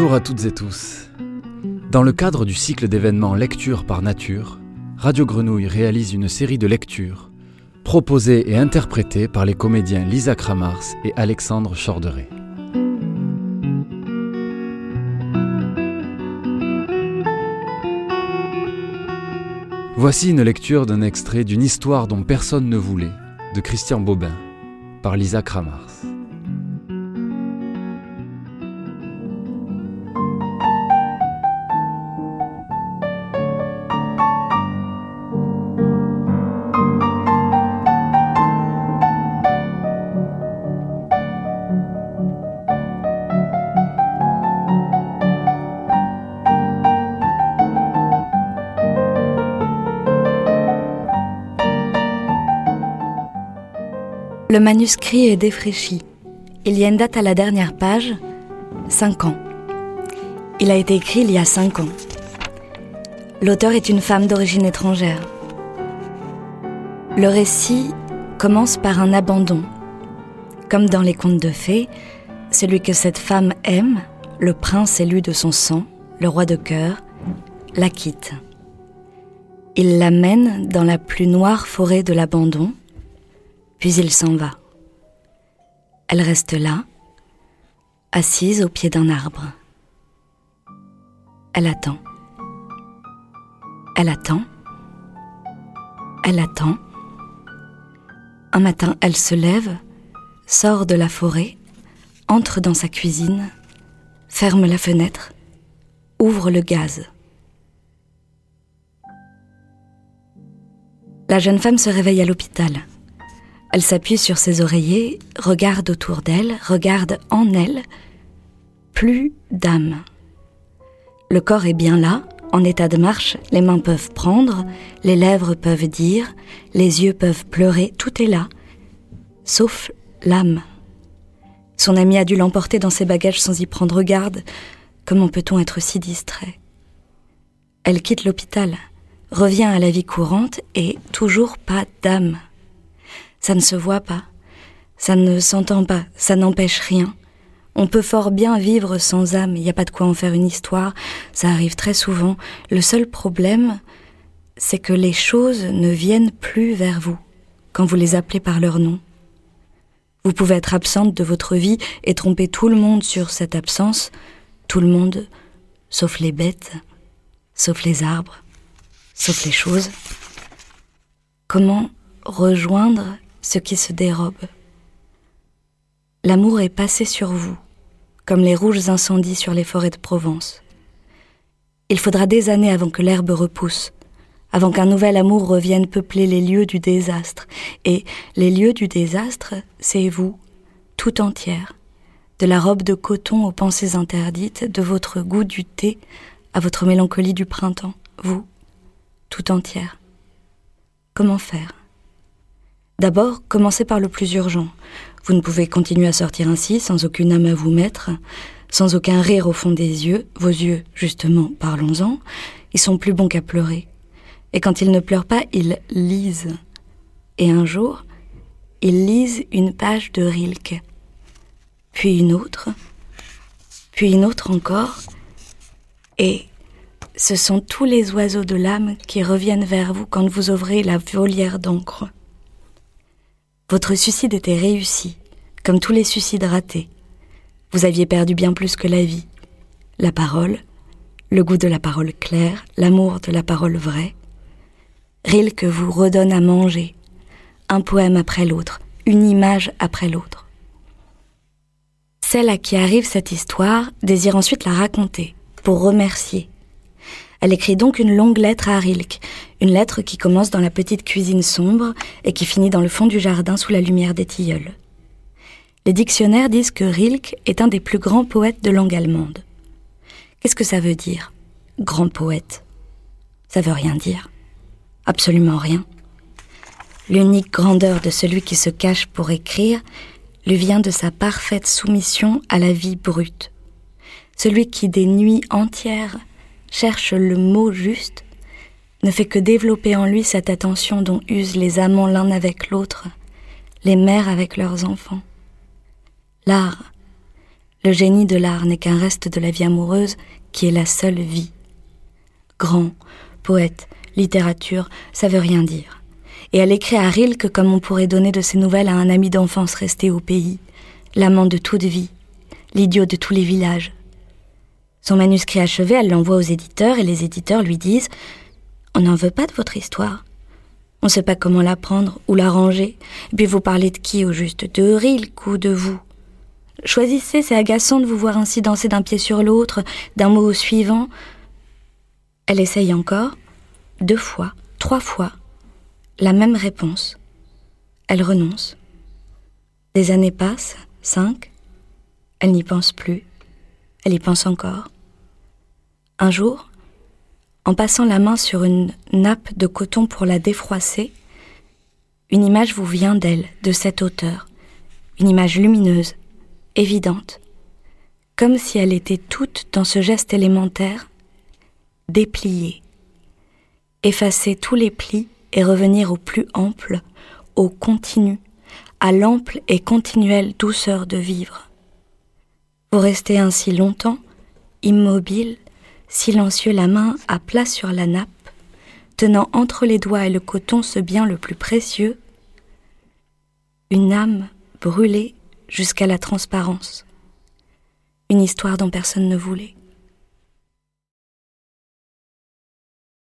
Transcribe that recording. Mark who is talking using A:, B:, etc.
A: Bonjour à toutes et tous. Dans le cadre du cycle d'événements Lecture par Nature, Radio Grenouille réalise une série de lectures proposées et interprétées par les comédiens Lisa Kramars et Alexandre Chorderet. Voici une lecture d'un extrait d'une histoire dont personne ne voulait, de Christian Bobin, par Lisa Kramars.
B: Le manuscrit est défraîchi. Il y a une date à la dernière page, 5 ans. Il a été écrit il y a 5 ans. L'auteur est une femme d'origine étrangère. Le récit commence par un abandon. Comme dans les contes de fées, celui que cette femme aime, le prince élu de son sang, le roi de cœur, la quitte. Il l'amène dans la plus noire forêt de l'abandon, puis il s'en va. Elle reste là, assise au pied d'un arbre. Elle attend. Elle attend. Elle attend. Un matin, elle se lève, sort de la forêt, entre dans sa cuisine, ferme la fenêtre, ouvre le gaz. La jeune femme se réveille à l'hôpital. Elle s'appuie sur ses oreillers, regarde autour d'elle, regarde en elle. Plus d'âme. Le corps est bien là, en état de marche, les mains peuvent prendre, les lèvres peuvent dire, les yeux peuvent pleurer, tout est là, sauf l'âme. Son ami a dû l'emporter dans ses bagages sans y prendre garde. Comment peut-on être si distrait? Elle quitte l'hôpital, revient à la vie courante et toujours pas d'âme. Ça ne se voit pas, ça ne s'entend pas, ça n'empêche rien. On peut fort bien vivre sans âme, il n'y a pas de quoi en faire une histoire, ça arrive très souvent. Le seul problème, c'est que les choses ne viennent plus vers vous quand vous les appelez par leur nom. Vous pouvez être absente de votre vie et tromper tout le monde sur cette absence, tout le monde, sauf les bêtes, sauf les arbres, sauf les choses. Comment rejoindre ce qui se dérobe. L'amour est passé sur vous, comme les rouges incendies sur les forêts de Provence. Il faudra des années avant que l'herbe repousse, avant qu'un nouvel amour revienne peupler les lieux du désastre. Et les lieux du désastre, c'est vous, tout entière, de la robe de coton aux pensées interdites, de votre goût du thé à votre mélancolie du printemps, vous, tout entière. Comment faire? D'abord, commencez par le plus urgent. Vous ne pouvez continuer à sortir ainsi, sans aucune âme à vous mettre, sans aucun rire au fond des yeux. Vos yeux, justement, parlons-en, ils sont plus bons qu'à pleurer. Et quand ils ne pleurent pas, ils lisent. Et un jour, ils lisent une page de Rilke, puis une autre, puis une autre encore, et ce sont tous les oiseaux de l'âme qui reviennent vers vous quand vous ouvrez la volière d'encre. Votre suicide était réussi, comme tous les suicides ratés. Vous aviez perdu bien plus que la vie, la parole, le goût de la parole claire, l'amour de la parole vraie. Rilke vous redonne à manger, un poème après l'autre, une image après l'autre. Celle à qui arrive cette histoire désire ensuite la raconter, pour remercier, elle écrit donc une longue lettre à Rilke, une lettre qui commence dans la petite cuisine sombre et qui finit dans le fond du jardin sous la lumière des tilleuls. Les dictionnaires disent que Rilke est un des plus grands poètes de langue allemande. Qu'est-ce que ça veut dire, grand poète? Ça veut rien dire. Absolument rien. L'unique grandeur de celui qui se cache pour écrire lui vient de sa parfaite soumission à la vie brute. Celui qui des nuits entières cherche le mot juste, ne fait que développer en lui cette attention dont usent les amants l'un avec l'autre, les mères avec leurs enfants. L'art, Le génie de l'art n'est qu'un reste de la vie amoureuse qui est la seule vie. Grand, poète, littérature, ça veut rien dire. Et elle écrit à Rilke comme on pourrait donner de ses nouvelles à un ami d'enfance resté au pays, l'amant de toute vie, l'idiot de tous les villages. Son manuscrit achevé, elle l'envoie aux éditeurs et les éditeurs lui disent On n'en veut pas de votre histoire. On ne sait pas comment la prendre ou la ranger. Et puis vous parlez de qui au juste De Rilke ou de vous Choisissez, c'est agaçant de vous voir ainsi danser d'un pied sur l'autre, d'un mot au suivant. Elle essaye encore, deux fois, trois fois, la même réponse. Elle renonce. Des années passent, cinq. Elle n'y pense plus. Elle y pense encore. Un jour, en passant la main sur une nappe de coton pour la défroisser, une image vous vient d'elle, de cette hauteur, une image lumineuse, évidente, comme si elle était toute dans ce geste élémentaire, déplier, effacer tous les plis et revenir au plus ample, au continu, à l'ample et continuelle douceur de vivre. Vous restez ainsi longtemps, immobile, silencieux, la main à plat sur la nappe, tenant entre les doigts et le coton ce bien le plus précieux, une âme brûlée jusqu'à la transparence, une histoire dont personne ne voulait.